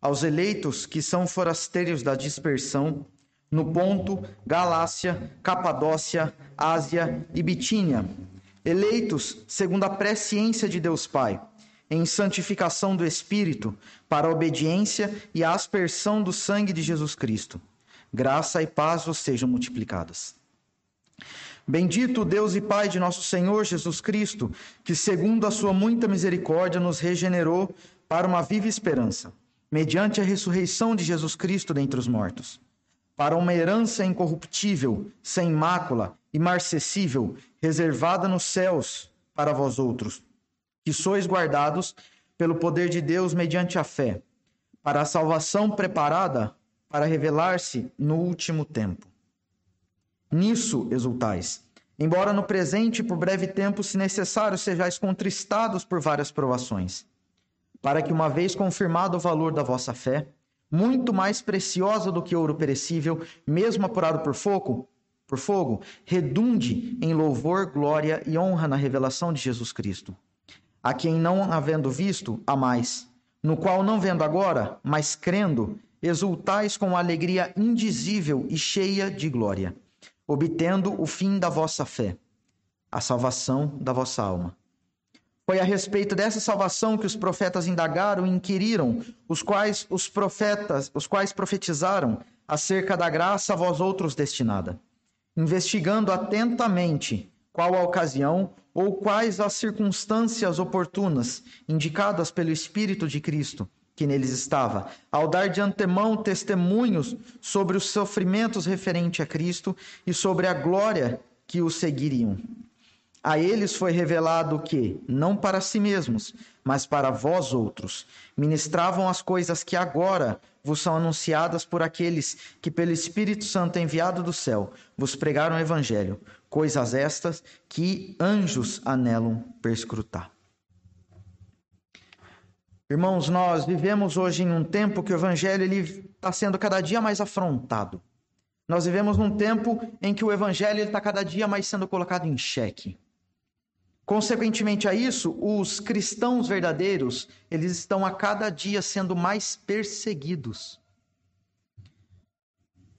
aos eleitos que são forasteiros da dispersão, no Ponto, Galácia, Capadócia, Ásia e Bitínia, eleitos segundo a presciência de Deus Pai, em santificação do Espírito, para a obediência e a aspersão do sangue de Jesus Cristo. Graça e paz vos sejam multiplicadas. Bendito Deus e Pai de nosso Senhor Jesus Cristo, que, segundo a sua muita misericórdia, nos regenerou para uma viva esperança, mediante a ressurreição de Jesus Cristo dentre os mortos, para uma herança incorruptível, sem mácula, imarcessível, reservada nos céus para vós outros, que sois guardados pelo poder de Deus mediante a fé, para a salvação preparada para revelar-se no último tempo. Nisso exultais. Embora no presente, por breve tempo, se necessário, sejais contristados por várias provações, para que, uma vez confirmado o valor da vossa fé, muito mais preciosa do que ouro perecível, mesmo apurado por fogo, por fogo, redunde em louvor, glória e honra na revelação de Jesus Cristo, a quem não havendo visto, a mais, no qual não vendo agora, mas crendo, exultais com alegria indizível e cheia de glória obtendo o fim da vossa fé, a salvação da vossa alma. Foi a respeito dessa salvação que os profetas indagaram e inquiriram, os quais os profetas, os quais profetizaram acerca da graça a vós outros destinada, investigando atentamente qual a ocasião ou quais as circunstâncias oportunas indicadas pelo Espírito de Cristo que neles estava, ao dar de antemão testemunhos sobre os sofrimentos referentes a Cristo e sobre a glória que os seguiriam. A eles foi revelado que, não para si mesmos, mas para vós outros, ministravam as coisas que agora vos são anunciadas por aqueles que, pelo Espírito Santo enviado do céu, vos pregaram o Evangelho, coisas estas que anjos anelam perscrutar. Irmãos, nós vivemos hoje em um tempo que o evangelho está sendo cada dia mais afrontado. Nós vivemos num tempo em que o evangelho está cada dia mais sendo colocado em xeque. Consequentemente a isso, os cristãos verdadeiros, eles estão a cada dia sendo mais perseguidos.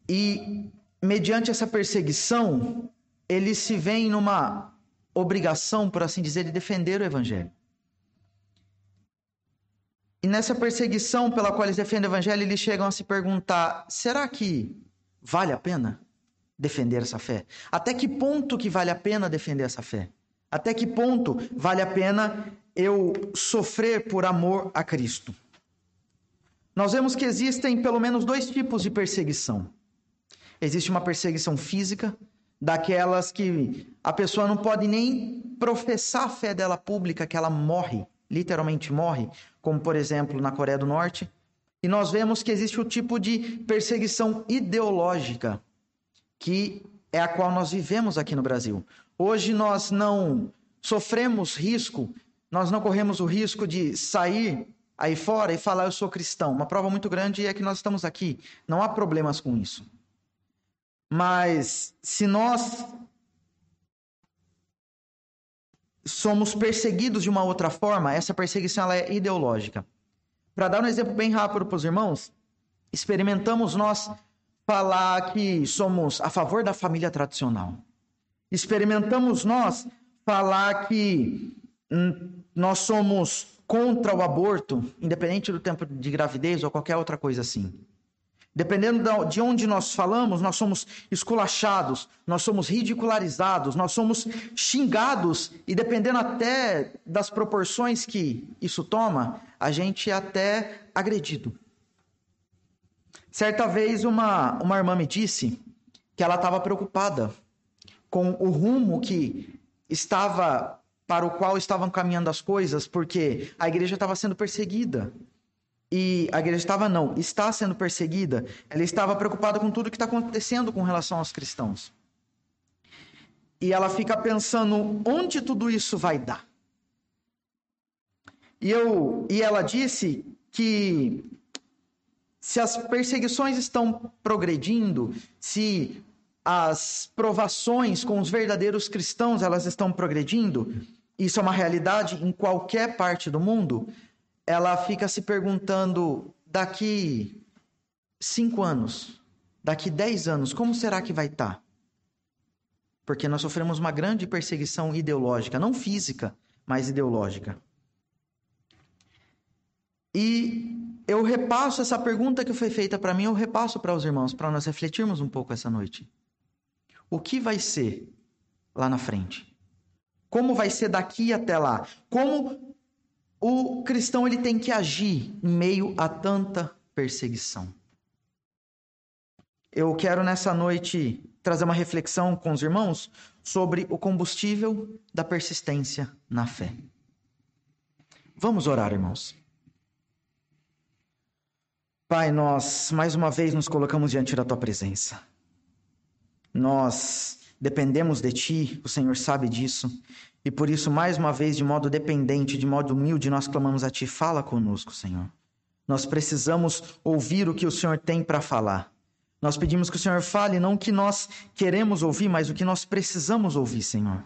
E mediante essa perseguição, eles se veem numa obrigação, por assim dizer, de defender o evangelho. E nessa perseguição pela qual eles defendem o evangelho, eles chegam a se perguntar: será que vale a pena defender essa fé? Até que ponto que vale a pena defender essa fé? Até que ponto vale a pena eu sofrer por amor a Cristo? Nós vemos que existem pelo menos dois tipos de perseguição. Existe uma perseguição física, daquelas que a pessoa não pode nem professar a fé dela pública, que ela morre literalmente morre, como por exemplo na Coreia do Norte. E nós vemos que existe o tipo de perseguição ideológica, que é a qual nós vivemos aqui no Brasil. Hoje nós não sofremos risco, nós não corremos o risco de sair aí fora e falar eu sou cristão. Uma prova muito grande é que nós estamos aqui. Não há problemas com isso. Mas se nós somos perseguidos de uma outra forma, essa perseguição ela é ideológica. Para dar um exemplo bem rápido para os irmãos, experimentamos nós falar que somos a favor da família tradicional. Experimentamos nós falar que hum, nós somos contra o aborto, independente do tempo de gravidez ou qualquer outra coisa assim. Dependendo de onde nós falamos, nós somos esculachados, nós somos ridicularizados, nós somos xingados, e dependendo até das proporções que isso toma, a gente é até agredido. Certa vez, uma, uma irmã me disse que ela estava preocupada com o rumo que estava para o qual estavam caminhando as coisas, porque a igreja estava sendo perseguida e a igreja estava não, está sendo perseguida, ela estava preocupada com tudo que está acontecendo com relação aos cristãos. E ela fica pensando onde tudo isso vai dar. E, eu, e ela disse que se as perseguições estão progredindo, se as provações com os verdadeiros cristãos elas estão progredindo, isso é uma realidade em qualquer parte do mundo, ela fica se perguntando daqui cinco anos, daqui dez anos, como será que vai estar? Tá? Porque nós sofremos uma grande perseguição ideológica, não física, mas ideológica. E eu repasso essa pergunta que foi feita para mim, eu repasso para os irmãos, para nós refletirmos um pouco essa noite. O que vai ser lá na frente? Como vai ser daqui até lá? Como o cristão ele tem que agir em meio a tanta perseguição? Eu quero nessa noite trazer uma reflexão com os irmãos sobre o combustível da persistência na fé. Vamos orar, irmãos. Pai, nós mais uma vez nos colocamos diante da tua presença. Nós dependemos de ti, o Senhor sabe disso, e por isso, mais uma vez, de modo dependente, de modo humilde, nós clamamos a ti: fala conosco, Senhor. Nós precisamos ouvir o que o Senhor tem para falar. Nós pedimos que o Senhor fale não o que nós queremos ouvir, mas o que nós precisamos ouvir, Senhor.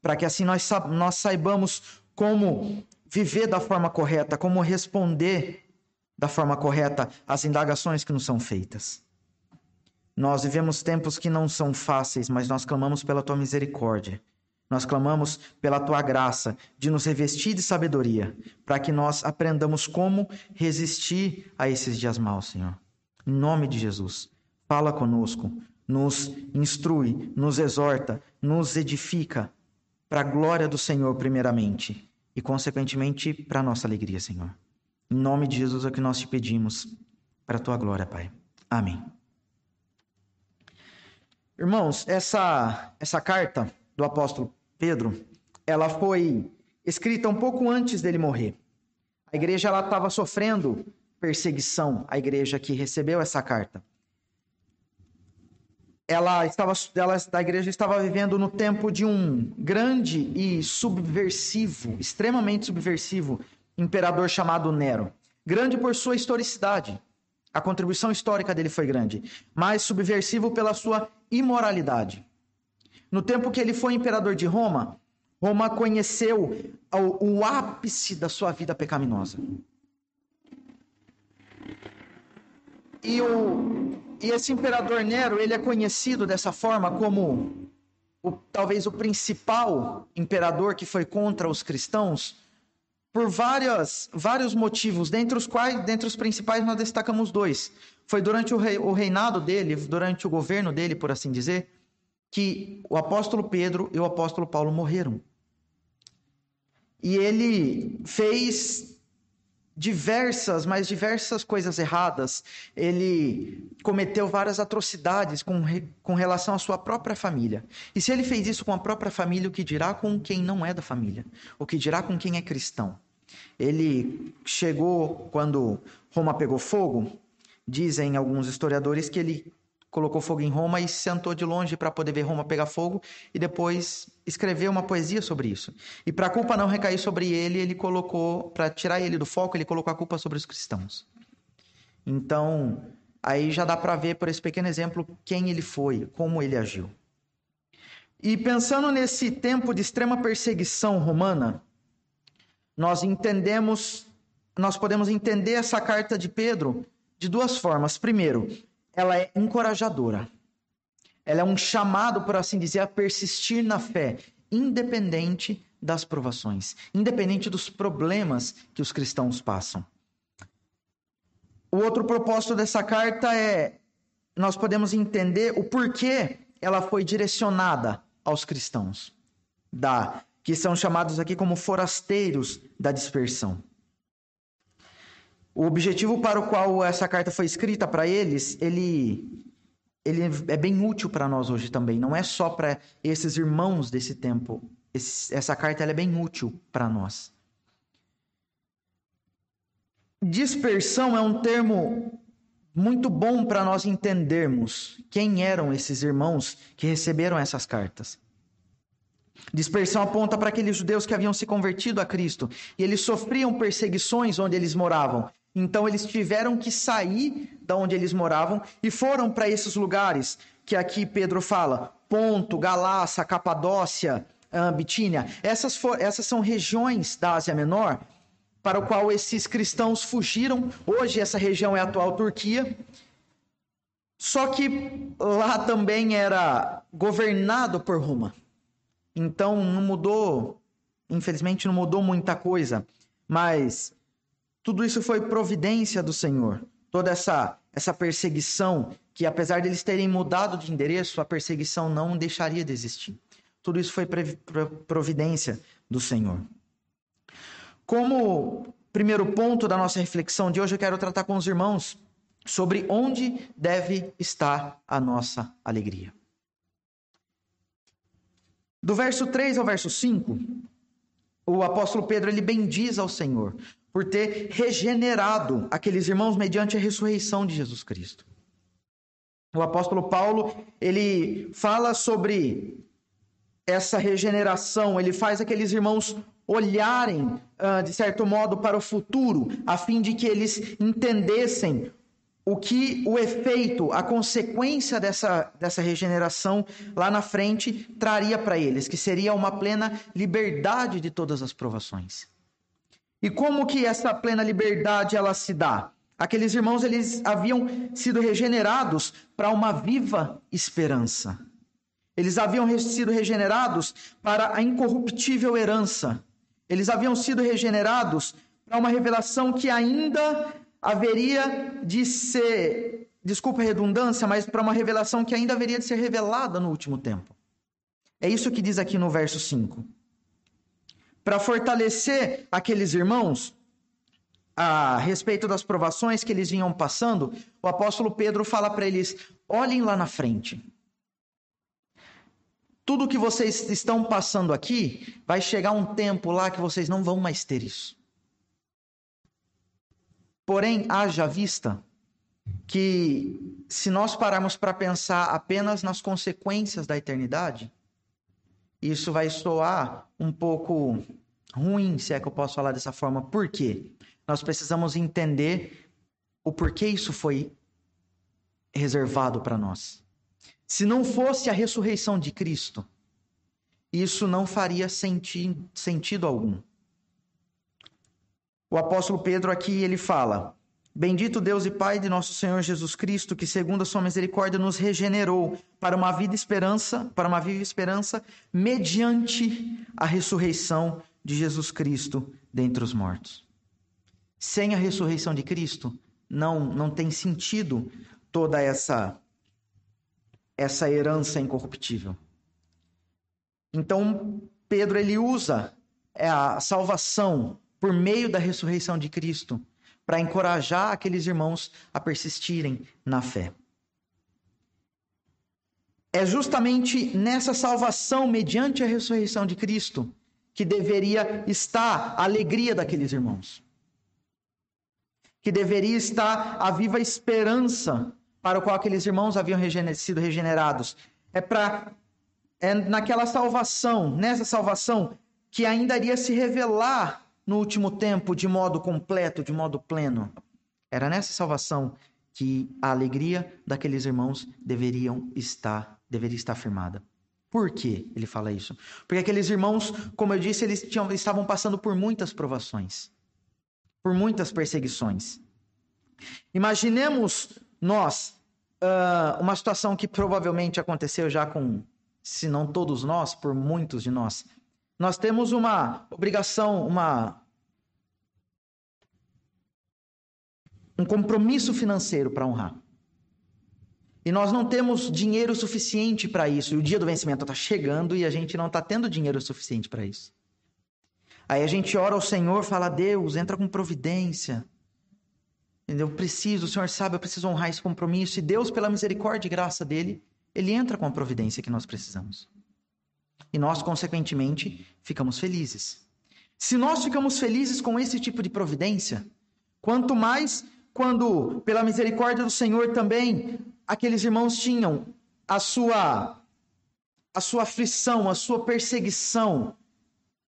Para que assim nós, nós saibamos como viver da forma correta, como responder da forma correta as indagações que nos são feitas. Nós vivemos tempos que não são fáceis, mas nós clamamos pela tua misericórdia. Nós clamamos pela tua graça de nos revestir de sabedoria, para que nós aprendamos como resistir a esses dias maus, Senhor. Em nome de Jesus, fala conosco, nos instrui, nos exorta, nos edifica, para a glória do Senhor, primeiramente, e consequentemente para a nossa alegria, Senhor. Em nome de Jesus é o que nós te pedimos, para a tua glória, Pai. Amém. Irmãos, essa, essa carta do apóstolo Pedro, ela foi escrita um pouco antes dele morrer. A igreja estava sofrendo perseguição, a igreja que recebeu essa carta. Ela estava, ela, a igreja estava vivendo no tempo de um grande e subversivo, extremamente subversivo imperador chamado Nero. Grande por sua historicidade. A contribuição histórica dele foi grande, mas subversivo pela sua imoralidade. No tempo que ele foi imperador de Roma, Roma conheceu o, o ápice da sua vida pecaminosa. E, o, e esse imperador Nero, ele é conhecido dessa forma como o, talvez o principal imperador que foi contra os cristãos, por várias, vários motivos, dentre os quais, dentre os principais, nós destacamos dois. Foi durante o, o reinado dele, durante o governo dele, por assim dizer, que o apóstolo Pedro e o apóstolo Paulo morreram. E ele fez diversas, mas diversas coisas erradas. Ele cometeu várias atrocidades com, com relação à sua própria família. E se ele fez isso com a própria família, o que dirá com quem não é da família? O que dirá com quem é cristão? Ele chegou quando Roma pegou fogo. Dizem alguns historiadores que ele colocou fogo em Roma e sentou de longe para poder ver Roma pegar fogo e depois escreveu uma poesia sobre isso. E para a culpa não recair sobre ele, ele colocou, para tirar ele do foco, ele colocou a culpa sobre os cristãos. Então, aí já dá para ver por esse pequeno exemplo quem ele foi, como ele agiu. E pensando nesse tempo de extrema perseguição romana, nós entendemos, nós podemos entender essa carta de Pedro de duas formas. Primeiro, ela é encorajadora. Ela é um chamado, por assim dizer, a persistir na fé, independente das provações, independente dos problemas que os cristãos passam. O outro propósito dessa carta é nós podemos entender o porquê ela foi direcionada aos cristãos, da que são chamados aqui como forasteiros da dispersão. O objetivo para o qual essa carta foi escrita para eles, ele, ele é bem útil para nós hoje também. Não é só para esses irmãos desse tempo. Esse, essa carta é bem útil para nós. Dispersão é um termo muito bom para nós entendermos quem eram esses irmãos que receberam essas cartas. Dispersão aponta para aqueles judeus que haviam se convertido a Cristo e eles sofriam perseguições onde eles moravam. Então eles tiveram que sair da onde eles moravam e foram para esses lugares que aqui Pedro fala: Ponto, Galácia, Capadócia, Bitínia. Essas, for, essas são regiões da Ásia Menor para o qual esses cristãos fugiram. Hoje essa região é a atual Turquia. Só que lá também era governado por Roma. Então não mudou, infelizmente não mudou muita coisa, mas tudo isso foi providência do Senhor. Toda essa essa perseguição que apesar de eles terem mudado de endereço, a perseguição não deixaria de existir. Tudo isso foi providência do Senhor. Como primeiro ponto da nossa reflexão de hoje, eu quero tratar com os irmãos sobre onde deve estar a nossa alegria. Do verso 3 ao verso 5, o apóstolo Pedro ele bendiz ao Senhor por ter regenerado aqueles irmãos mediante a ressurreição de Jesus Cristo. O apóstolo Paulo, ele fala sobre essa regeneração, ele faz aqueles irmãos olharem, uh, de certo modo, para o futuro, a fim de que eles entendessem o que o efeito, a consequência dessa, dessa regeneração lá na frente traria para eles, que seria uma plena liberdade de todas as provações. E como que essa plena liberdade ela se dá? Aqueles irmãos eles haviam sido regenerados para uma viva esperança. Eles haviam sido regenerados para a incorruptível herança. Eles haviam sido regenerados para uma revelação que ainda haveria de ser, desculpa a redundância, mas para uma revelação que ainda haveria de ser revelada no último tempo. É isso que diz aqui no verso 5. Para fortalecer aqueles irmãos a respeito das provações que eles vinham passando, o apóstolo Pedro fala para eles: olhem lá na frente. Tudo que vocês estão passando aqui, vai chegar um tempo lá que vocês não vão mais ter isso. Porém, haja vista que se nós pararmos para pensar apenas nas consequências da eternidade, isso vai soar um pouco ruim, se é que eu posso falar dessa forma. Por quê? Nós precisamos entender o porquê isso foi reservado para nós. Se não fosse a ressurreição de Cristo, isso não faria senti sentido algum. O apóstolo Pedro aqui ele fala: Bendito Deus e Pai de nosso Senhor Jesus Cristo, que segundo a sua misericórdia nos regenerou para uma vida esperança, para uma viva esperança, mediante a ressurreição de Jesus Cristo dentre os mortos. Sem a ressurreição de Cristo, não não tem sentido toda essa essa herança incorruptível. Então, Pedro ele usa a salvação por meio da ressurreição de Cristo, para encorajar aqueles irmãos a persistirem na fé. É justamente nessa salvação, mediante a ressurreição de Cristo, que deveria estar a alegria daqueles irmãos. Que deveria estar a viva esperança para o qual aqueles irmãos haviam sido regenerados. É para é naquela salvação, nessa salvação, que ainda iria se revelar no último tempo de modo completo, de modo pleno. Era nessa salvação que a alegria daqueles irmãos deveriam estar, deveria estar firmada. Por que ele fala isso? Porque aqueles irmãos, como eu disse, eles tinham, estavam passando por muitas provações, por muitas perseguições. Imaginemos nós uh, uma situação que provavelmente aconteceu já com, se não todos nós, por muitos de nós. Nós temos uma obrigação, uma um compromisso financeiro para honrar. E nós não temos dinheiro suficiente para isso. E o dia do vencimento está chegando e a gente não está tendo dinheiro suficiente para isso. Aí a gente ora ao Senhor, fala: Deus, entra com providência. Eu preciso, o Senhor sabe, eu preciso honrar esse compromisso. E Deus, pela misericórdia e graça dele, ele entra com a providência que nós precisamos. E nós, consequentemente, ficamos felizes. Se nós ficamos felizes com esse tipo de providência, quanto mais quando, pela misericórdia do Senhor também, aqueles irmãos tinham a sua a sua aflição, a sua perseguição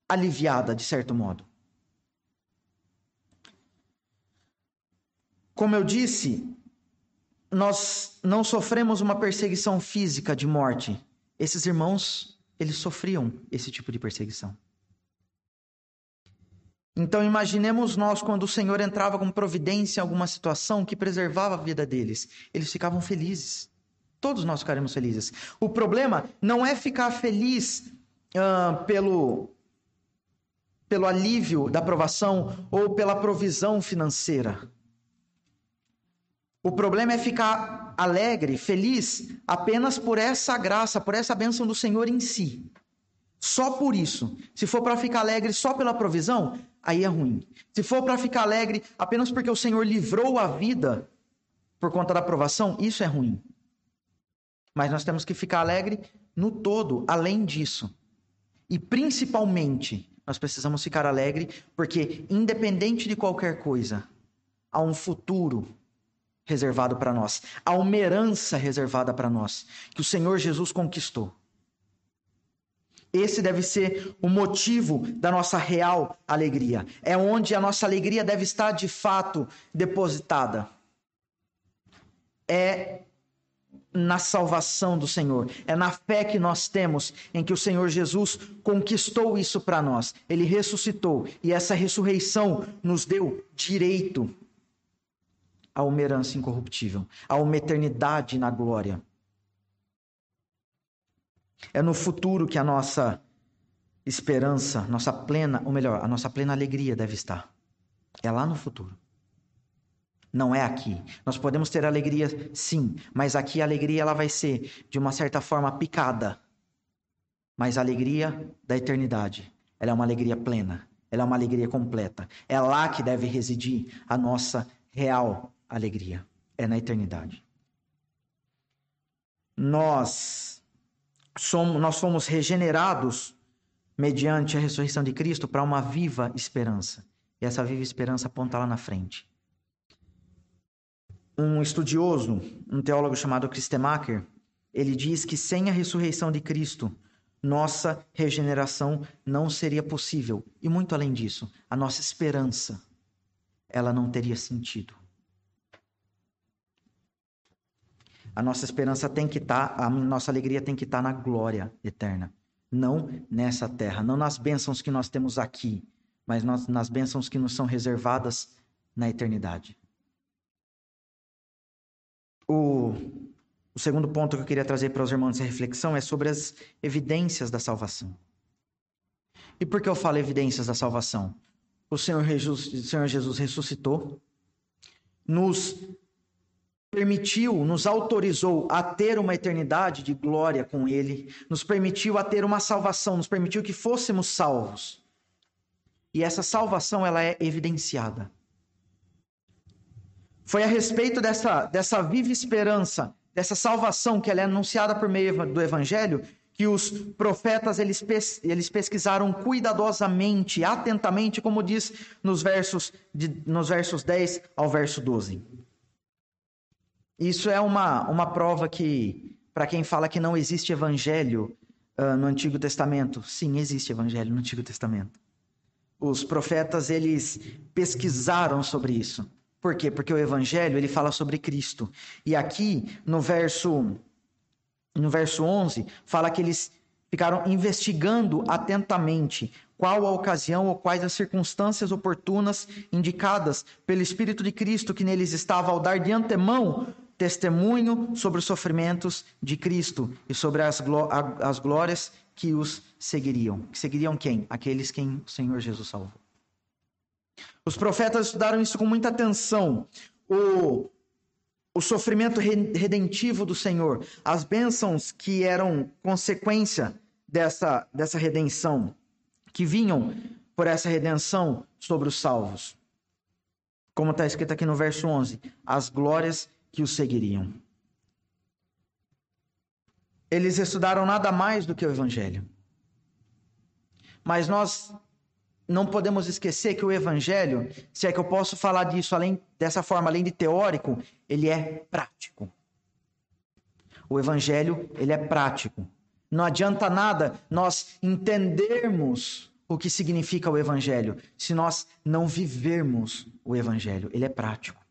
aliviada, de certo modo. Como eu disse, nós não sofremos uma perseguição física de morte. Esses irmãos eles sofriam esse tipo de perseguição. Então imaginemos nós quando o Senhor entrava com providência em alguma situação que preservava a vida deles. Eles ficavam felizes. Todos nós ficaremos felizes. O problema não é ficar feliz uh, pelo, pelo alívio da provação ou pela provisão financeira. O problema é ficar alegre, feliz, apenas por essa graça, por essa bênção do Senhor em si. Só por isso. Se for para ficar alegre só pela provisão, aí é ruim. Se for para ficar alegre apenas porque o Senhor livrou a vida por conta da provação, isso é ruim. Mas nós temos que ficar alegre no todo, além disso. E principalmente, nós precisamos ficar alegre porque, independente de qualquer coisa, há um futuro reservado para nós, há uma herança reservada para nós, que o Senhor Jesus conquistou. Esse deve ser o motivo da nossa real alegria. É onde a nossa alegria deve estar de fato depositada. É na salvação do Senhor. É na fé que nós temos em que o Senhor Jesus conquistou isso para nós. Ele ressuscitou e essa ressurreição nos deu direito a uma herança incorruptível, a uma eternidade na glória. É no futuro que a nossa esperança, nossa plena, ou melhor, a nossa plena alegria deve estar. É lá no futuro. Não é aqui. Nós podemos ter alegria, sim, mas aqui a alegria ela vai ser de uma certa forma picada. Mas a alegria da eternidade, ela é uma alegria plena, ela é uma alegria completa. É lá que deve residir a nossa real alegria. É na eternidade. Nós somos, nós fomos regenerados mediante a ressurreição de Cristo para uma viva esperança. E essa viva esperança aponta lá na frente. Um estudioso, um teólogo chamado Christemacher, ele diz que sem a ressurreição de Cristo, nossa regeneração não seria possível. E muito além disso, a nossa esperança, ela não teria sentido. A nossa esperança tem que estar, tá, a nossa alegria tem que estar tá na glória eterna. Não nessa terra, não nas bênçãos que nós temos aqui, mas nas bênçãos que nos são reservadas na eternidade. O, o segundo ponto que eu queria trazer para os irmãos nessa reflexão é sobre as evidências da salvação. E por que eu falo evidências da salvação? O Senhor Jesus, o Senhor Jesus ressuscitou, nos permitiu, nos autorizou a ter uma eternidade de glória com Ele, nos permitiu a ter uma salvação, nos permitiu que fôssemos salvos. E essa salvação ela é evidenciada. Foi a respeito dessa, dessa viva esperança, dessa salvação que ela é anunciada por meio do Evangelho, que os profetas eles, eles pesquisaram cuidadosamente, atentamente, como diz nos versos, de, nos versos 10 ao verso 12. Isso é uma, uma prova que, para quem fala que não existe evangelho uh, no Antigo Testamento, sim, existe evangelho no Antigo Testamento. Os profetas, eles pesquisaram sobre isso. Por quê? Porque o evangelho, ele fala sobre Cristo. E aqui, no verso, no verso 11, fala que eles ficaram investigando atentamente qual a ocasião ou quais as circunstâncias oportunas indicadas pelo Espírito de Cristo que neles estava ao dar de antemão testemunho sobre os sofrimentos de Cristo e sobre as, gló as glórias que os seguiriam. Que seguiriam quem? Aqueles quem o Senhor Jesus salvou. Os profetas estudaram isso com muita atenção. O, o sofrimento redentivo do Senhor, as bênçãos que eram consequência dessa, dessa redenção, que vinham por essa redenção sobre os salvos. Como está escrito aqui no verso 11: as glórias que o seguiriam. Eles estudaram nada mais do que o Evangelho. Mas nós não podemos esquecer que o Evangelho, se é que eu posso falar disso além dessa forma, além de teórico, ele é prático. O Evangelho ele é prático. Não adianta nada nós entendermos o que significa o Evangelho se nós não vivermos o Evangelho. Ele é prático.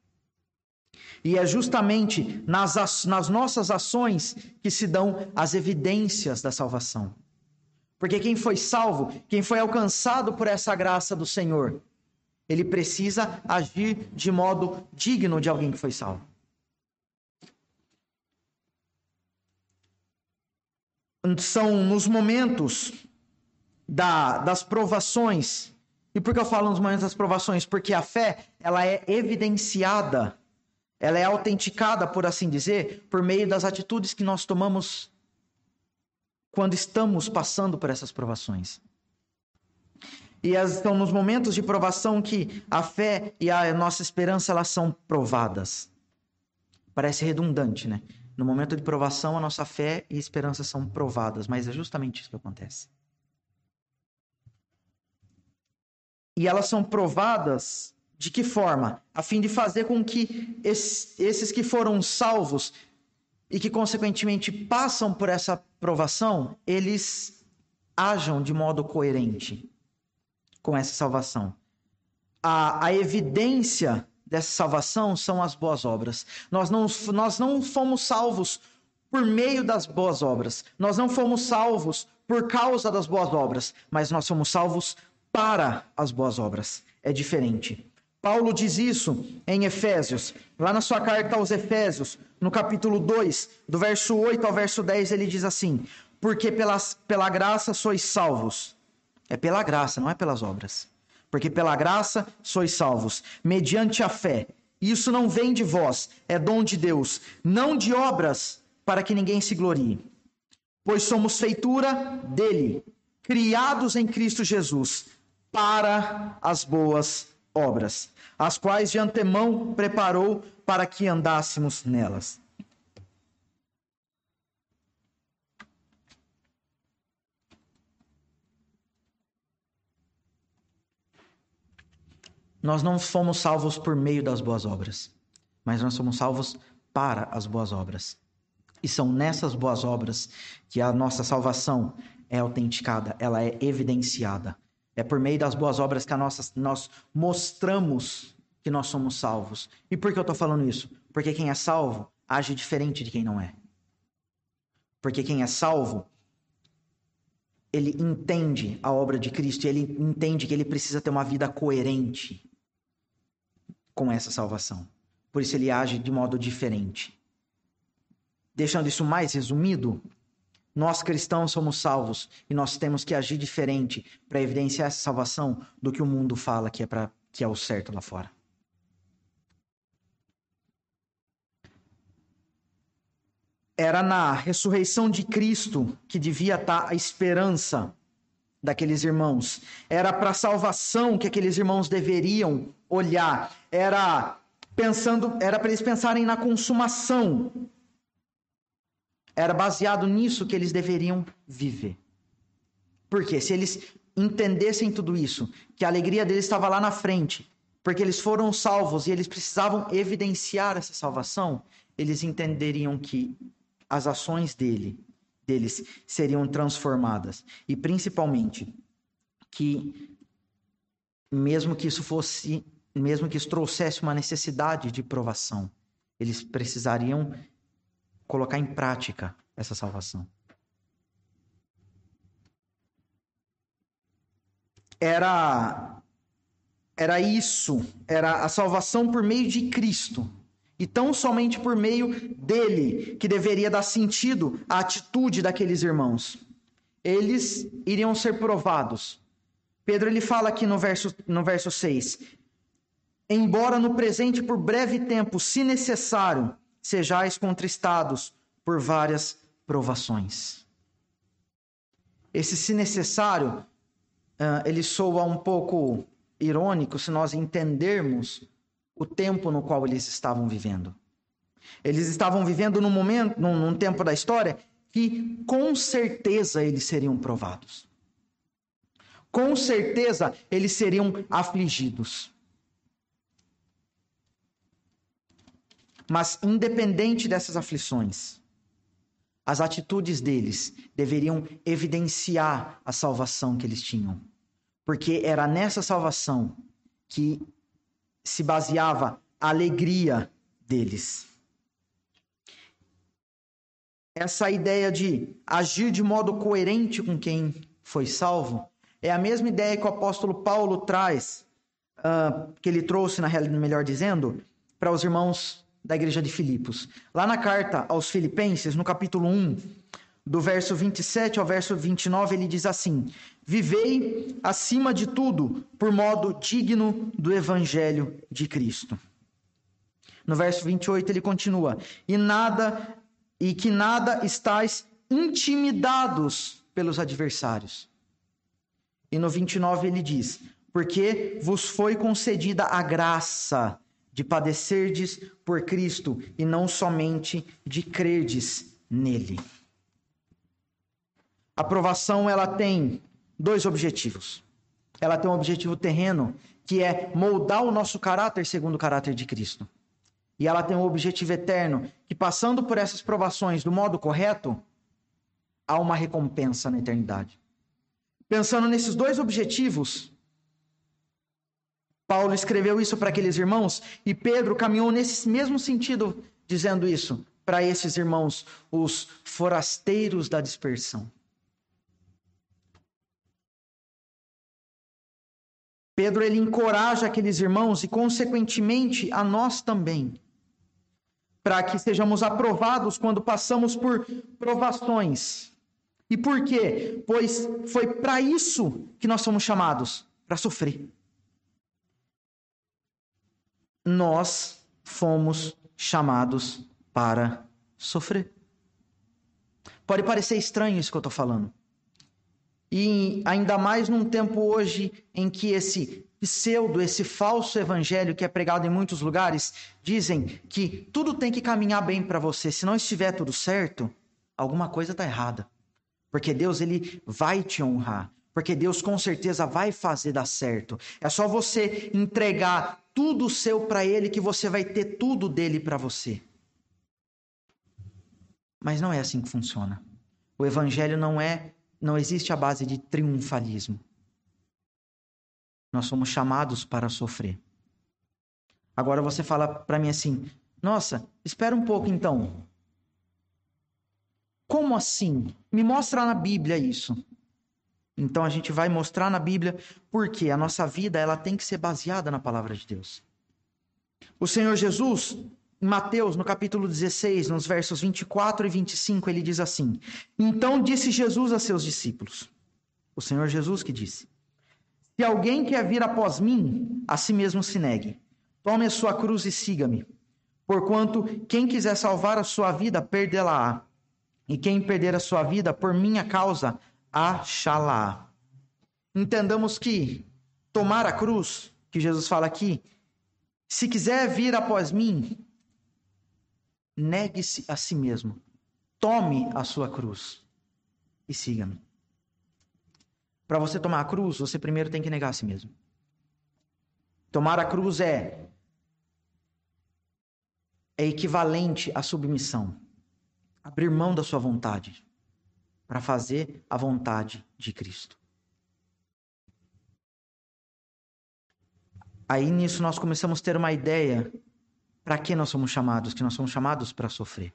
E é justamente nas, nas nossas ações que se dão as evidências da salvação. Porque quem foi salvo, quem foi alcançado por essa graça do Senhor, Ele precisa agir de modo digno de alguém que foi salvo. São nos momentos da, das provações. E por que eu falo nos momentos das provações? Porque a fé, ela é evidenciada, ela é autenticada, por assim dizer, por meio das atitudes que nós tomamos quando estamos passando por essas provações. E são nos momentos de provação que a fé e a nossa esperança elas são provadas. Parece redundante, né? No momento de provação, a nossa fé e esperança são provadas, mas é justamente isso que acontece. E elas são provadas de que forma? A fim de fazer com que esses que foram salvos e que, consequentemente, passam por essa provação, eles ajam de modo coerente com essa salvação. A, a evidência dessa salvação são as boas obras. Nós não, nós não fomos salvos por meio das boas obras. Nós não fomos salvos por causa das boas obras, mas nós somos salvos para as boas obras. É diferente. Paulo diz isso em Efésios, lá na sua carta aos Efésios, no capítulo 2, do verso 8 ao verso 10, ele diz assim: Porque pelas, pela graça sois salvos é pela graça, não é pelas obras. Porque pela graça sois salvos, mediante a fé. Isso não vem de vós, é dom de Deus, não de obras, para que ninguém se glorie. Pois somos feitura dele, criados em Cristo Jesus, para as boas obras, as quais de antemão preparou para que andássemos nelas. Nós não fomos salvos por meio das boas obras, mas nós somos salvos para as boas obras. E são nessas boas obras que a nossa salvação é autenticada, ela é evidenciada. É por meio das boas obras que nossa, nós mostramos que nós somos salvos. E por que eu estou falando isso? Porque quem é salvo age diferente de quem não é. Porque quem é salvo, ele entende a obra de Cristo e ele entende que ele precisa ter uma vida coerente com essa salvação. Por isso ele age de modo diferente. Deixando isso mais resumido, nós cristãos somos salvos e nós temos que agir diferente para evidenciar essa salvação do que o mundo fala que é para que é o certo lá fora. Era na ressurreição de Cristo que devia estar a esperança daqueles irmãos. Era para a salvação que aqueles irmãos deveriam olhar. Era pensando, era para eles pensarem na consumação. Era baseado nisso que eles deveriam viver. Porque se eles entendessem tudo isso, que a alegria deles estava lá na frente, porque eles foram salvos e eles precisavam evidenciar essa salvação, eles entenderiam que as ações dele deles seriam transformadas. E principalmente que mesmo que isso fosse, mesmo que isso trouxesse uma necessidade de provação, eles precisariam colocar em prática essa salvação. Era era isso, era a salvação por meio de Cristo e tão somente por meio dele que deveria dar sentido à atitude daqueles irmãos. Eles iriam ser provados. Pedro ele fala aqui no verso, no verso 6: Embora no presente por breve tempo, se necessário, sejais contristados por várias provações. Esse se necessário, uh, ele soa um pouco irônico se nós entendermos o tempo no qual eles estavam vivendo. Eles estavam vivendo num momento, num, num tempo da história que com certeza eles seriam provados. Com certeza eles seriam afligidos. Mas independente dessas aflições, as atitudes deles deveriam evidenciar a salvação que eles tinham. Porque era nessa salvação que se baseava a alegria deles. Essa ideia de agir de modo coerente com quem foi salvo é a mesma ideia que o apóstolo Paulo traz uh, que ele trouxe, na realidade, melhor dizendo, para os irmãos da igreja de Filipos. Lá na carta aos Filipenses, no capítulo 1, do verso 27 ao verso 29, ele diz assim: Vivei acima de tudo por modo digno do evangelho de Cristo. No verso 28 ele continua: E nada e que nada estais intimidados pelos adversários. E no 29 ele diz: Porque vos foi concedida a graça de padecerdes por Cristo e não somente de crerdes nele. A aprovação ela tem dois objetivos. Ela tem um objetivo terreno, que é moldar o nosso caráter segundo o caráter de Cristo. E ela tem um objetivo eterno, que passando por essas provações do modo correto, há uma recompensa na eternidade. Pensando nesses dois objetivos, Paulo escreveu isso para aqueles irmãos e Pedro caminhou nesse mesmo sentido, dizendo isso para esses irmãos, os forasteiros da dispersão. Pedro ele encoraja aqueles irmãos e consequentemente a nós também, para que sejamos aprovados quando passamos por provações. E por quê? Pois foi para isso que nós somos chamados, para sofrer. Nós fomos chamados para sofrer. Pode parecer estranho isso que eu estou falando. E ainda mais num tempo hoje em que esse pseudo, esse falso evangelho que é pregado em muitos lugares, dizem que tudo tem que caminhar bem para você. Se não estiver tudo certo, alguma coisa está errada. Porque Deus ele vai te honrar. Porque Deus com certeza vai fazer dar certo. É só você entregar tudo seu para ele que você vai ter tudo dele para você. Mas não é assim que funciona. O evangelho não é não existe a base de triunfalismo. Nós somos chamados para sofrer. Agora você fala para mim assim: nossa, espera um pouco então. Como assim? Me mostra na Bíblia isso. Então a gente vai mostrar na Bíblia porque a nossa vida ela tem que ser baseada na palavra de Deus. O Senhor Jesus em Mateus, no capítulo 16, nos versos 24 e 25, ele diz assim: Então disse Jesus a seus discípulos, o Senhor Jesus que disse: Se alguém quer vir após mim, a si mesmo se negue. Tome a sua cruz e siga-me. Porquanto quem quiser salvar a sua vida, perdê-la-á. E quem perder a sua vida por minha causa, achá-la. Entendamos que tomar a cruz, que Jesus fala aqui, se quiser vir após mim, negue-se a si mesmo, tome a sua cruz e siga-me. Para você tomar a cruz, você primeiro tem que negar a si mesmo. Tomar a cruz é é equivalente à submissão. Abrir mão da sua vontade para fazer a vontade de Cristo. Aí nisso nós começamos a ter uma ideia para que nós somos chamados? Que nós somos chamados para sofrer.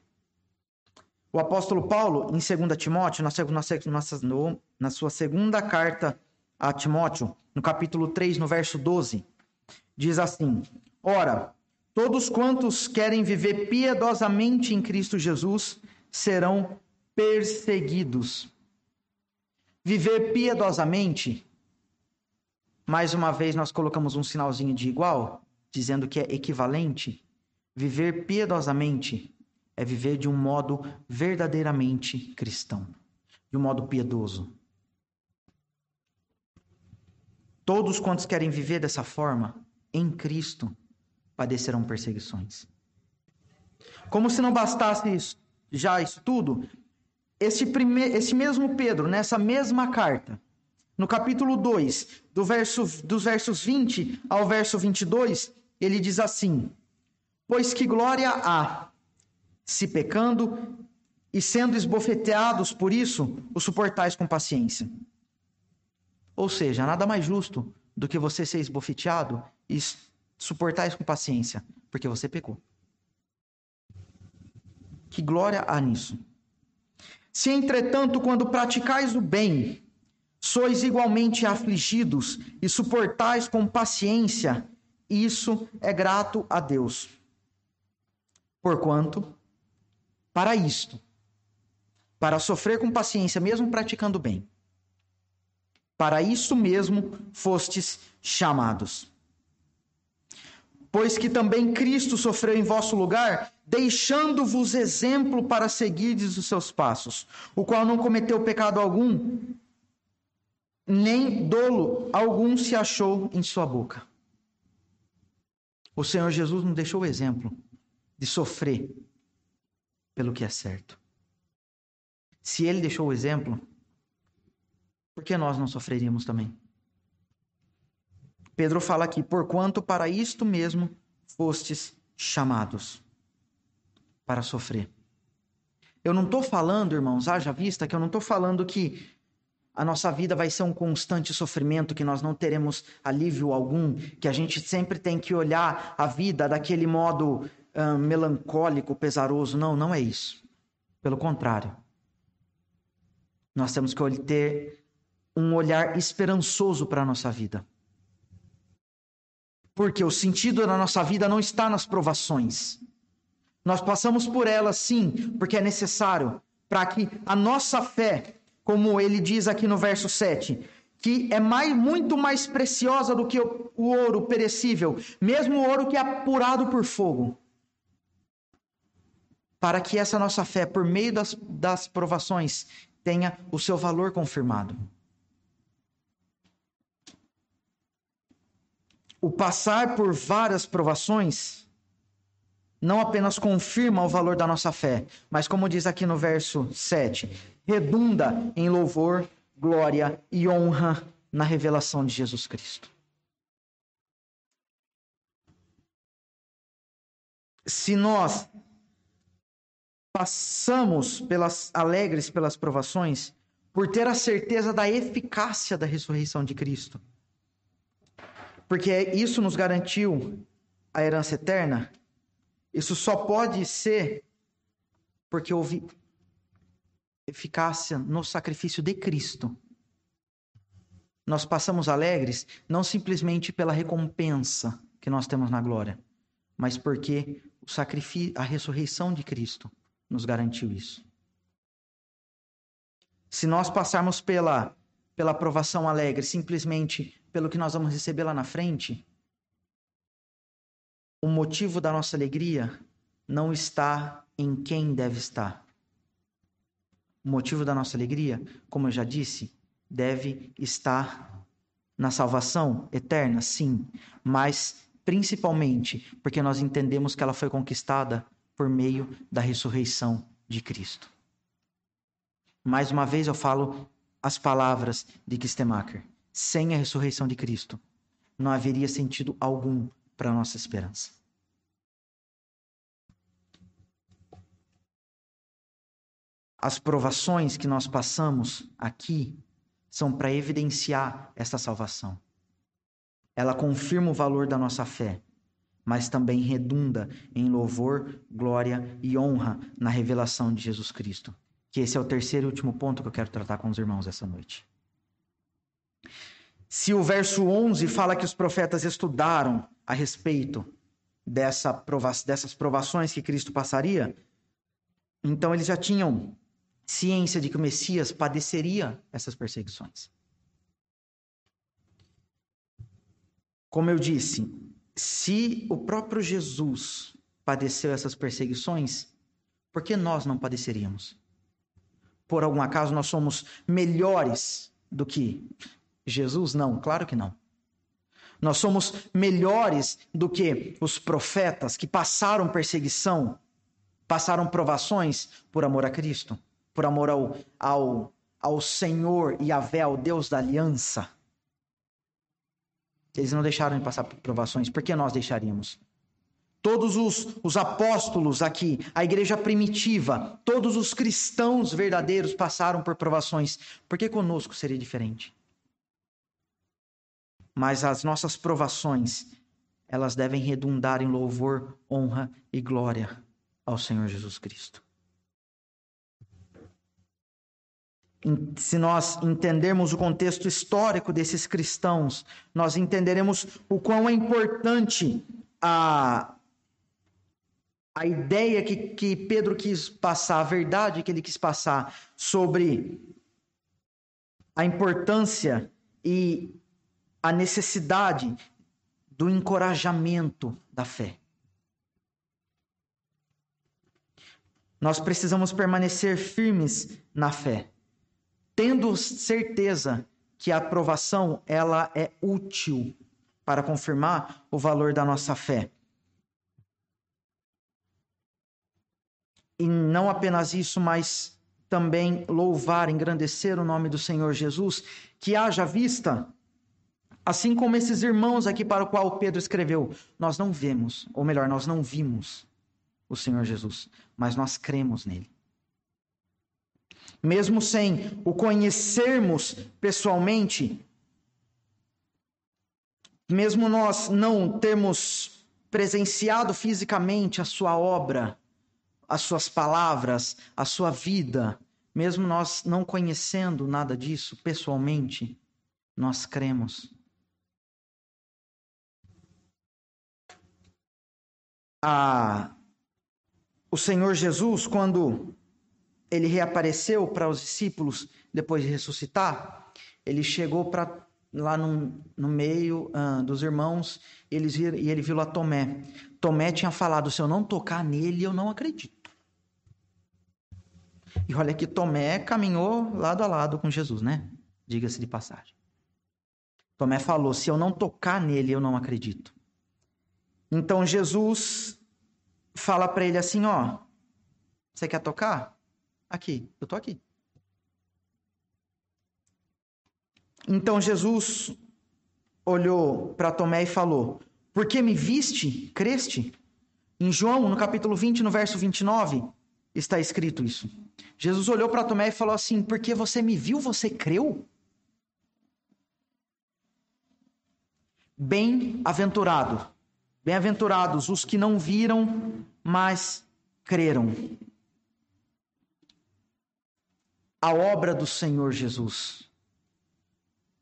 O apóstolo Paulo, em 2 Timóteo, na, na, na sua segunda carta a Timóteo, no capítulo 3, no verso 12, diz assim: Ora, todos quantos querem viver piedosamente em Cristo Jesus serão perseguidos. Viver piedosamente, mais uma vez nós colocamos um sinalzinho de igual, dizendo que é equivalente Viver piedosamente é viver de um modo verdadeiramente cristão, de um modo piedoso. Todos quantos querem viver dessa forma, em Cristo, padecerão perseguições. Como se não bastasse isso, já isso tudo, esse, prime... mesmo Pedro, nessa mesma carta, no capítulo 2, do verso, dos versos 20 ao verso 22, ele diz assim: Pois que glória há, se pecando e sendo esbofeteados por isso, o suportais com paciência. Ou seja, nada mais justo do que você ser esbofeteado e suportais com paciência, porque você pecou. Que glória há nisso. Se, entretanto, quando praticais o bem, sois igualmente afligidos e suportais com paciência, isso é grato a Deus. Porquanto, para isto, para sofrer com paciência, mesmo praticando bem, para isso mesmo fostes chamados. Pois que também Cristo sofreu em vosso lugar, deixando-vos exemplo para seguirdes os seus passos, o qual não cometeu pecado algum, nem dolo algum se achou em sua boca. O Senhor Jesus nos deixou o exemplo de sofrer pelo que é certo. Se ele deixou o exemplo, por que nós não sofreríamos também? Pedro fala aqui: porquanto para isto mesmo fostes chamados para sofrer. Eu não estou falando, irmãos, haja vista que eu não estou falando que a nossa vida vai ser um constante sofrimento, que nós não teremos alívio algum, que a gente sempre tem que olhar a vida daquele modo hum, melancólico, pesaroso. Não, não é isso. Pelo contrário. Nós temos que ter um olhar esperançoso para a nossa vida. Porque o sentido da nossa vida não está nas provações. Nós passamos por elas, sim, porque é necessário para que a nossa fé como ele diz aqui no verso 7, que é mais, muito mais preciosa do que o, o ouro perecível, mesmo o ouro que é apurado por fogo. Para que essa nossa fé, por meio das, das provações, tenha o seu valor confirmado. O passar por várias provações não apenas confirma o valor da nossa fé, mas como diz aqui no verso 7, redunda em louvor, glória e honra na revelação de Jesus Cristo. Se nós passamos pelas alegres pelas provações, por ter a certeza da eficácia da ressurreição de Cristo, porque isso nos garantiu a herança eterna, isso só pode ser porque houve eficácia no sacrifício de Cristo. Nós passamos alegres não simplesmente pela recompensa que nós temos na glória, mas porque o sacrifício, a ressurreição de Cristo nos garantiu isso. Se nós passarmos pela pela aprovação alegre, simplesmente pelo que nós vamos receber lá na frente, o motivo da nossa alegria não está em quem deve estar. O motivo da nossa alegria, como eu já disse, deve estar na salvação eterna, sim, mas principalmente porque nós entendemos que ela foi conquistada por meio da ressurreição de Cristo. Mais uma vez eu falo as palavras de Kistemacher. Sem a ressurreição de Cristo, não haveria sentido algum para a nossa esperança. As provações que nós passamos aqui são para evidenciar esta salvação. Ela confirma o valor da nossa fé, mas também redunda em louvor, glória e honra na revelação de Jesus Cristo. Que esse é o terceiro e último ponto que eu quero tratar com os irmãos essa noite. Se o verso 11 fala que os profetas estudaram a respeito dessa prova dessas provações que Cristo passaria, então eles já tinham ciência de que o Messias padeceria essas perseguições. Como eu disse, se o próprio Jesus padeceu essas perseguições, por que nós não padeceríamos? Por algum acaso nós somos melhores do que Jesus? Não, claro que não. Nós somos melhores do que os profetas que passaram perseguição, passaram provações por amor a Cristo, por amor ao, ao, ao Senhor e a ao Deus da aliança. Eles não deixaram de passar por provações, por que nós deixaríamos? Todos os, os apóstolos aqui, a igreja primitiva, todos os cristãos verdadeiros passaram por provações. Por que conosco seria diferente? Mas as nossas provações, elas devem redundar em louvor, honra e glória ao Senhor Jesus Cristo. se nós entendermos o contexto histórico desses cristãos, nós entenderemos o quão é importante a, a ideia que, que Pedro quis passar, a verdade que ele quis passar sobre a importância e a necessidade do encorajamento da fé. Nós precisamos permanecer firmes na fé tendo certeza que a aprovação ela é útil para confirmar o valor da nossa fé. E não apenas isso, mas também louvar, engrandecer o nome do Senhor Jesus, que haja vista, assim como esses irmãos aqui para o qual Pedro escreveu, nós não vemos, ou melhor, nós não vimos o Senhor Jesus, mas nós cremos nele mesmo sem o conhecermos pessoalmente, mesmo nós não termos presenciado fisicamente a sua obra, as suas palavras, a sua vida, mesmo nós não conhecendo nada disso pessoalmente, nós cremos. Ah, o Senhor Jesus, quando ele reapareceu para os discípulos depois de ressuscitar, ele chegou para lá no, no meio uh, dos irmãos eles viram, e ele viu lá Tomé. Tomé tinha falado: se eu não tocar nele, eu não acredito. E olha que Tomé caminhou lado a lado com Jesus, né? Diga-se de passagem. Tomé falou: se eu não tocar nele, eu não acredito. Então Jesus fala para ele assim: ó, você quer tocar? Aqui, eu estou aqui. Então Jesus olhou para Tomé e falou: Porque me viste, creste? Em João, no capítulo 20, no verso 29, está escrito isso. Jesus olhou para Tomé e falou assim: Porque você me viu, você creu? Bem-aventurado, bem-aventurados os que não viram, mas creram a obra do Senhor Jesus.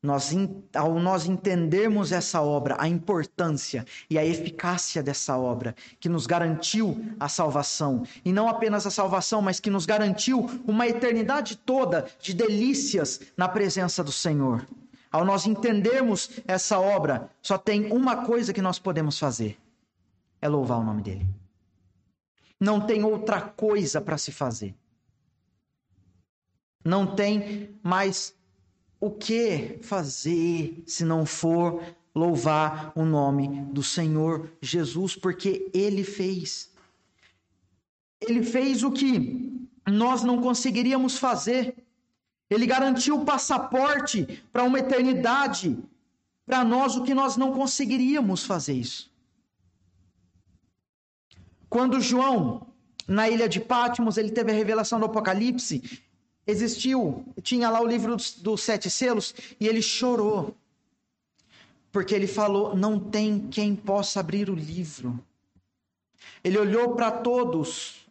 Nós, ao nós entendermos essa obra, a importância e a eficácia dessa obra, que nos garantiu a salvação, e não apenas a salvação, mas que nos garantiu uma eternidade toda de delícias na presença do Senhor. Ao nós entendermos essa obra, só tem uma coisa que nós podemos fazer: é louvar o nome dEle. Não tem outra coisa para se fazer não tem mais o que fazer se não for louvar o nome do Senhor Jesus, porque ele fez. Ele fez o que nós não conseguiríamos fazer. Ele garantiu o passaporte para uma eternidade, para nós o que nós não conseguiríamos fazer isso. Quando João, na ilha de Patmos, ele teve a revelação do Apocalipse, existiu, tinha lá o livro dos, dos sete selos, e ele chorou. Porque ele falou: não tem quem possa abrir o livro. Ele olhou para todos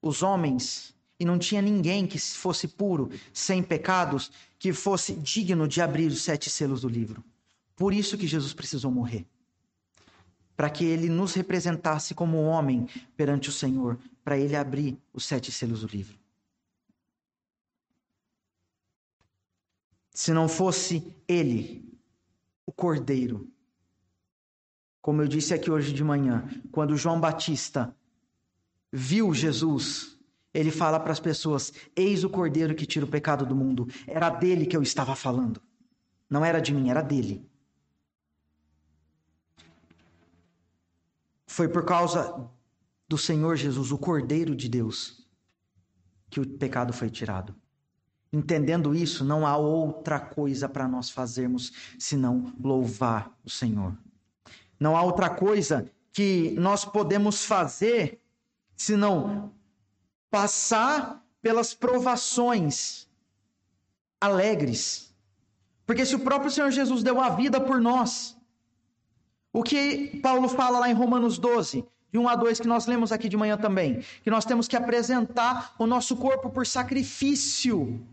os homens e não tinha ninguém que fosse puro, sem pecados, que fosse digno de abrir os sete selos do livro. Por isso que Jesus precisou morrer. Para que ele nos representasse como homem perante o Senhor, para ele abrir os sete selos do livro. se não fosse ele, o Cordeiro. Como eu disse aqui hoje de manhã, quando João Batista viu Jesus, ele fala para as pessoas: Eis o Cordeiro que tira o pecado do mundo. Era dele que eu estava falando. Não era de mim, era dele. Foi por causa do Senhor Jesus, o Cordeiro de Deus, que o pecado foi tirado. Entendendo isso, não há outra coisa para nós fazermos senão louvar o Senhor. Não há outra coisa que nós podemos fazer senão passar pelas provações alegres. Porque se o próprio Senhor Jesus deu a vida por nós, o que Paulo fala lá em Romanos 12, de 1 a 2, que nós lemos aqui de manhã também, que nós temos que apresentar o nosso corpo por sacrifício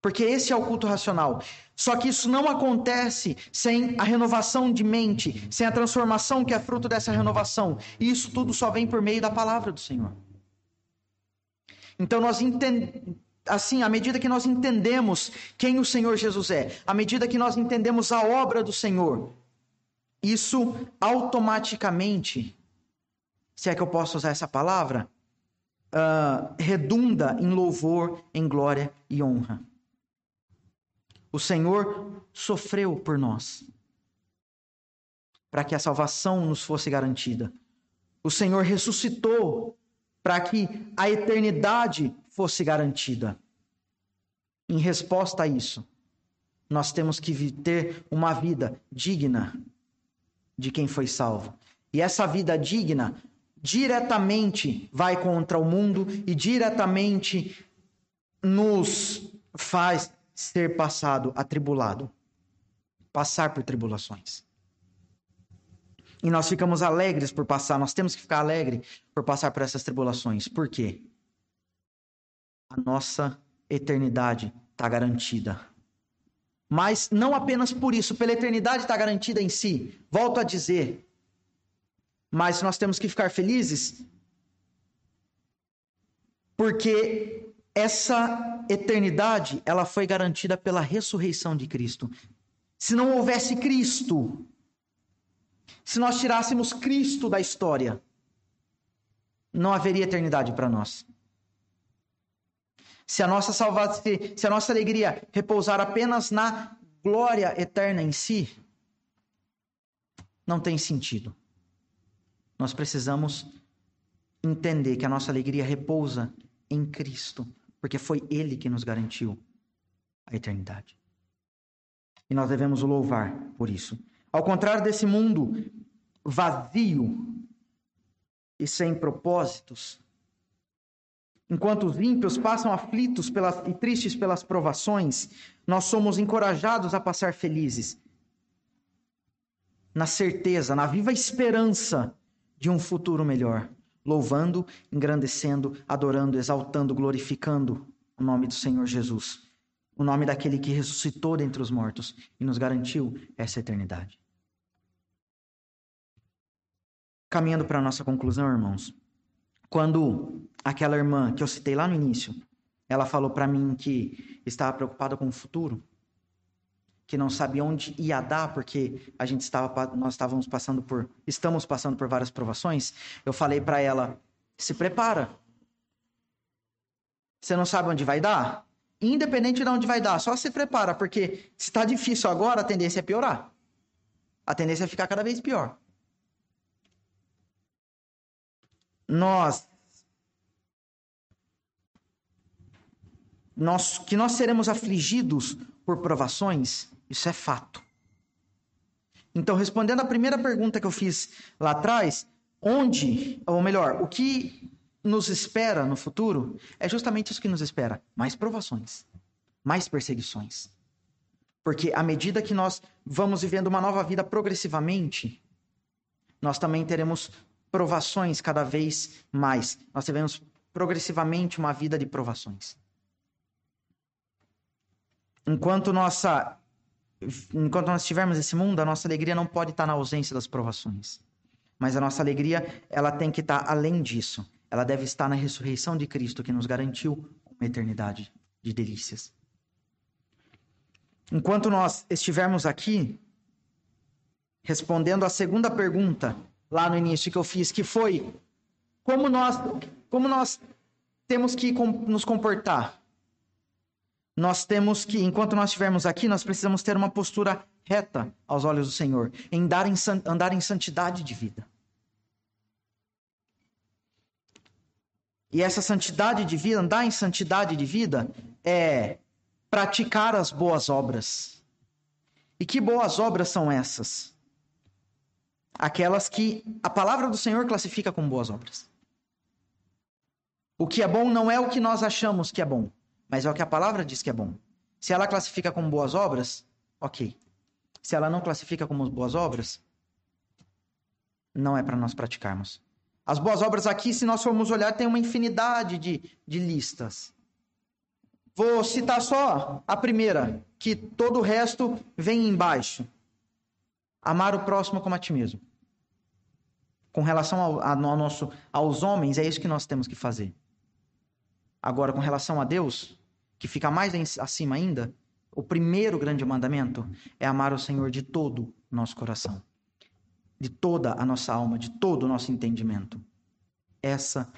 Porque esse é o culto racional. Só que isso não acontece sem a renovação de mente, sem a transformação que é fruto dessa renovação. E isso tudo só vem por meio da palavra do Senhor. Então nós entendemos assim, à medida que nós entendemos quem o Senhor Jesus é, à medida que nós entendemos a obra do Senhor, isso automaticamente, se é que eu posso usar essa palavra, uh, redunda em louvor, em glória e honra. O Senhor sofreu por nós, para que a salvação nos fosse garantida. O Senhor ressuscitou para que a eternidade fosse garantida. Em resposta a isso, nós temos que ter uma vida digna de quem foi salvo. E essa vida digna diretamente vai contra o mundo e diretamente nos faz ser passado atribulado, passar por tribulações. E nós ficamos alegres por passar, nós temos que ficar alegres por passar por essas tribulações. Por quê? A nossa eternidade está garantida. Mas não apenas por isso, pela eternidade está garantida em si. Volto a dizer. Mas nós temos que ficar felizes porque essa eternidade, ela foi garantida pela ressurreição de Cristo. Se não houvesse Cristo, se nós tirássemos Cristo da história, não haveria eternidade para nós. Se a nossa salvação, se a nossa alegria repousar apenas na glória eterna em si, não tem sentido. Nós precisamos entender que a nossa alegria repousa em Cristo porque foi Ele que nos garantiu a eternidade. E nós devemos o louvar por isso. Ao contrário desse mundo vazio e sem propósitos, enquanto os ímpios passam aflitos pelas, e tristes pelas provações, nós somos encorajados a passar felizes, na certeza, na viva esperança de um futuro melhor louvando, engrandecendo, adorando, exaltando, glorificando o nome do Senhor Jesus, o nome daquele que ressuscitou dentre os mortos e nos garantiu essa eternidade. Caminhando para a nossa conclusão, irmãos, quando aquela irmã que eu citei lá no início, ela falou para mim que estava preocupada com o futuro, que não sabia onde ia dar, porque a gente estava, nós estávamos passando por, estamos passando por várias provações. Eu falei para ela: se prepara. Você não sabe onde vai dar? Independente de onde vai dar, só se prepara, porque se está difícil agora, a tendência é piorar. A tendência é ficar cada vez pior. Nós nós, que nós seremos afligidos por provações, isso é fato. Então, respondendo à primeira pergunta que eu fiz lá atrás, onde, ou melhor, o que nos espera no futuro é justamente isso que nos espera: mais provações, mais perseguições. Porque à medida que nós vamos vivendo uma nova vida progressivamente, nós também teremos provações cada vez mais. Nós teremos progressivamente uma vida de provações. Enquanto nossa enquanto nós estivermos nesse mundo, a nossa alegria não pode estar na ausência das provações. Mas a nossa alegria, ela tem que estar além disso. Ela deve estar na ressurreição de Cristo, que nos garantiu uma eternidade de delícias. Enquanto nós estivermos aqui, respondendo à segunda pergunta lá no início que eu fiz, que foi como nós, como nós temos que nos comportar nós temos que, enquanto nós estivermos aqui, nós precisamos ter uma postura reta aos olhos do Senhor, em dar em, andar em santidade de vida. E essa santidade de vida, andar em santidade de vida, é praticar as boas obras. E que boas obras são essas? Aquelas que a palavra do Senhor classifica como boas obras. O que é bom não é o que nós achamos que é bom mas é o que a palavra diz que é bom. Se ela classifica como boas obras, ok. Se ela não classifica como boas obras, não é para nós praticarmos. As boas obras aqui, se nós formos olhar, tem uma infinidade de, de listas. Vou citar só a primeira, que todo o resto vem embaixo. Amar o próximo como a ti mesmo. Com relação ao, ao nosso, aos homens, é isso que nós temos que fazer. Agora, com relação a Deus, que fica mais acima ainda, o primeiro grande mandamento é amar o Senhor de todo o nosso coração, de toda a nossa alma, de todo o nosso entendimento. Essa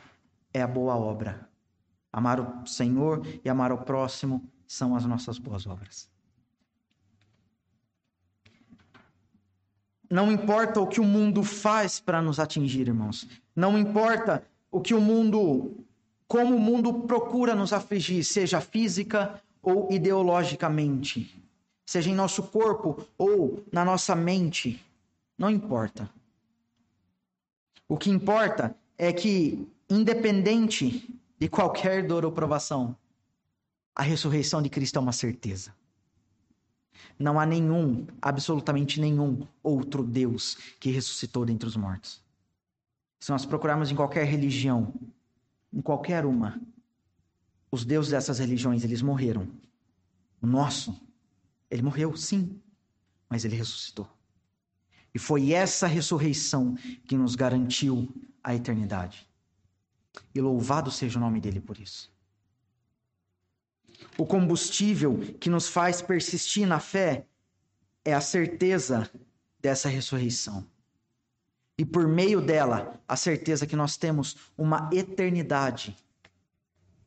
é a boa obra. Amar o Senhor e amar o próximo são as nossas boas obras. Não importa o que o mundo faz para nos atingir, irmãos. Não importa o que o mundo, como o mundo procura nos afligir, seja física ou ideologicamente, seja em nosso corpo ou na nossa mente. Não importa. O que importa é que, independente de qualquer dor ou provação, a ressurreição de Cristo é uma certeza. Não há nenhum, absolutamente nenhum outro Deus que ressuscitou dentre os mortos. Se nós procurarmos em qualquer religião, em qualquer uma, os deuses dessas religiões, eles morreram. O nosso, ele morreu, sim, mas ele ressuscitou. E foi essa ressurreição que nos garantiu a eternidade. E louvado seja o nome dele por isso. O combustível que nos faz persistir na fé é a certeza dessa ressurreição. E por meio dela, a certeza que nós temos uma eternidade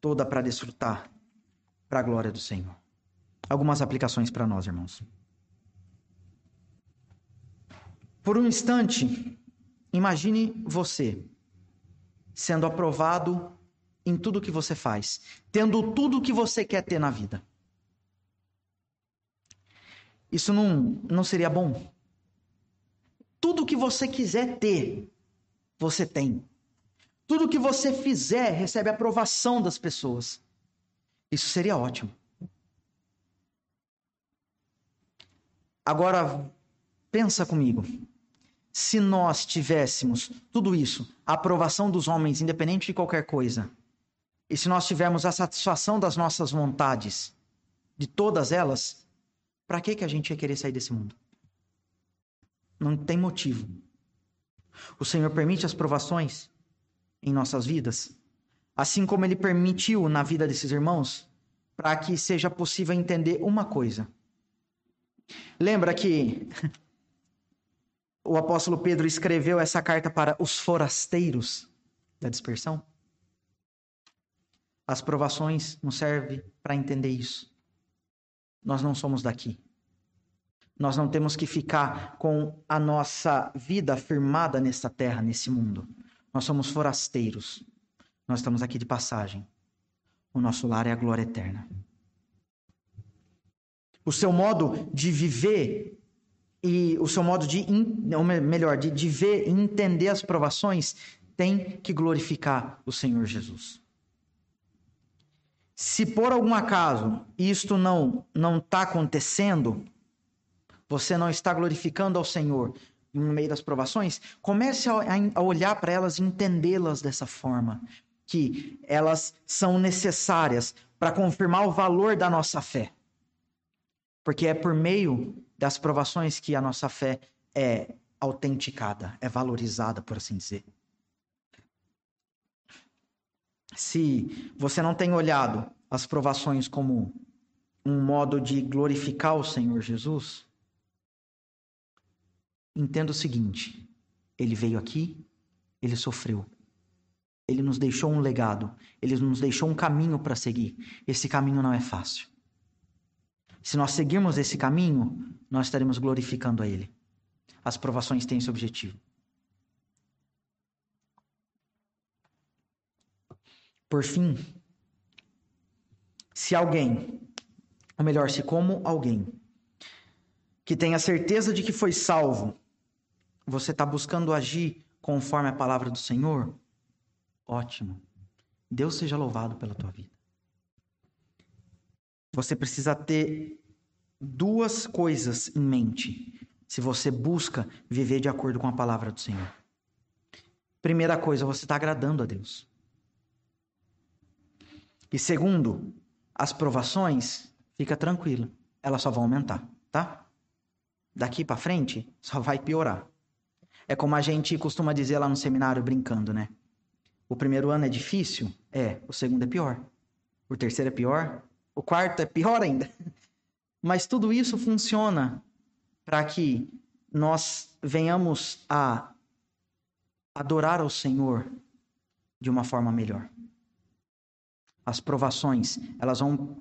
toda para desfrutar para a glória do Senhor. Algumas aplicações para nós, irmãos. Por um instante, imagine você sendo aprovado em tudo que você faz, tendo tudo o que você quer ter na vida. Isso não, não seria bom? Tudo que você quiser ter, você tem. Tudo que você fizer recebe aprovação das pessoas. Isso seria ótimo. Agora, pensa comigo se nós tivéssemos tudo isso, a aprovação dos homens, independente de qualquer coisa, e se nós tivermos a satisfação das nossas vontades, de todas elas, para que, que a gente ia querer sair desse mundo? Não tem motivo. O Senhor permite as provações em nossas vidas, assim como Ele permitiu na vida desses irmãos, para que seja possível entender uma coisa. Lembra que o apóstolo Pedro escreveu essa carta para os forasteiros da dispersão? As provações nos servem para entender isso. Nós não somos daqui. Nós não temos que ficar com a nossa vida firmada nesta terra, nesse mundo. Nós somos forasteiros. Nós estamos aqui de passagem. O nosso lar é a glória eterna. O seu modo de viver e o seu modo de, ou melhor, de, de ver e entender as provações tem que glorificar o Senhor Jesus. Se por algum acaso isto não não está acontecendo, você não está glorificando ao Senhor no meio das provações, comece a, a olhar para elas e entendê-las dessa forma, que elas são necessárias para confirmar o valor da nossa fé. Porque é por meio das provações que a nossa fé é autenticada, é valorizada, por assim dizer. Se você não tem olhado as provações como um modo de glorificar o Senhor Jesus, entenda o seguinte: ele veio aqui, ele sofreu. Ele nos deixou um legado, ele nos deixou um caminho para seguir. Esse caminho não é fácil. Se nós seguirmos esse caminho, nós estaremos glorificando a Ele. As provações têm esse objetivo. Por fim, se alguém, ou melhor, se como alguém, que tenha certeza de que foi salvo, você está buscando agir conforme a palavra do Senhor, ótimo. Deus seja louvado pela tua vida você precisa ter duas coisas em mente se você busca viver de acordo com a palavra do Senhor. Primeira coisa, você está agradando a Deus. E segundo, as provações, fica tranquilo, elas só vão aumentar, tá? Daqui para frente, só vai piorar. É como a gente costuma dizer lá no seminário brincando, né? O primeiro ano é difícil? É. O segundo é pior. O terceiro é pior. O quarto é pior ainda. Mas tudo isso funciona para que nós venhamos a adorar ao Senhor de uma forma melhor. As provações, elas vão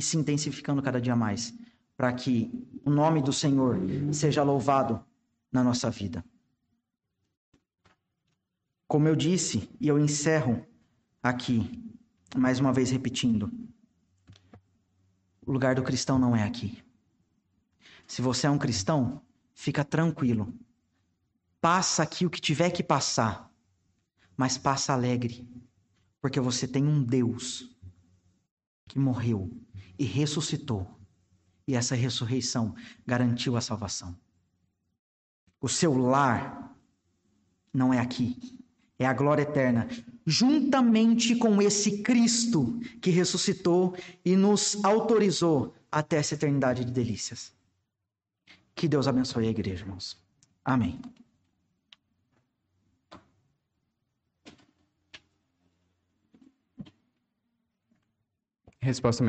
se intensificando cada dia mais, para que o nome do Senhor seja louvado na nossa vida. Como eu disse, e eu encerro aqui, mais uma vez repetindo, o lugar do cristão não é aqui. Se você é um cristão, fica tranquilo. Passa aqui o que tiver que passar, mas passa alegre, porque você tem um Deus que morreu e ressuscitou, e essa ressurreição garantiu a salvação. O seu lar não é aqui, é a glória eterna, juntamente com esse Cristo que ressuscitou e nos autorizou até essa eternidade de delícias. Que Deus abençoe a igreja, irmãos. Amém. Resposta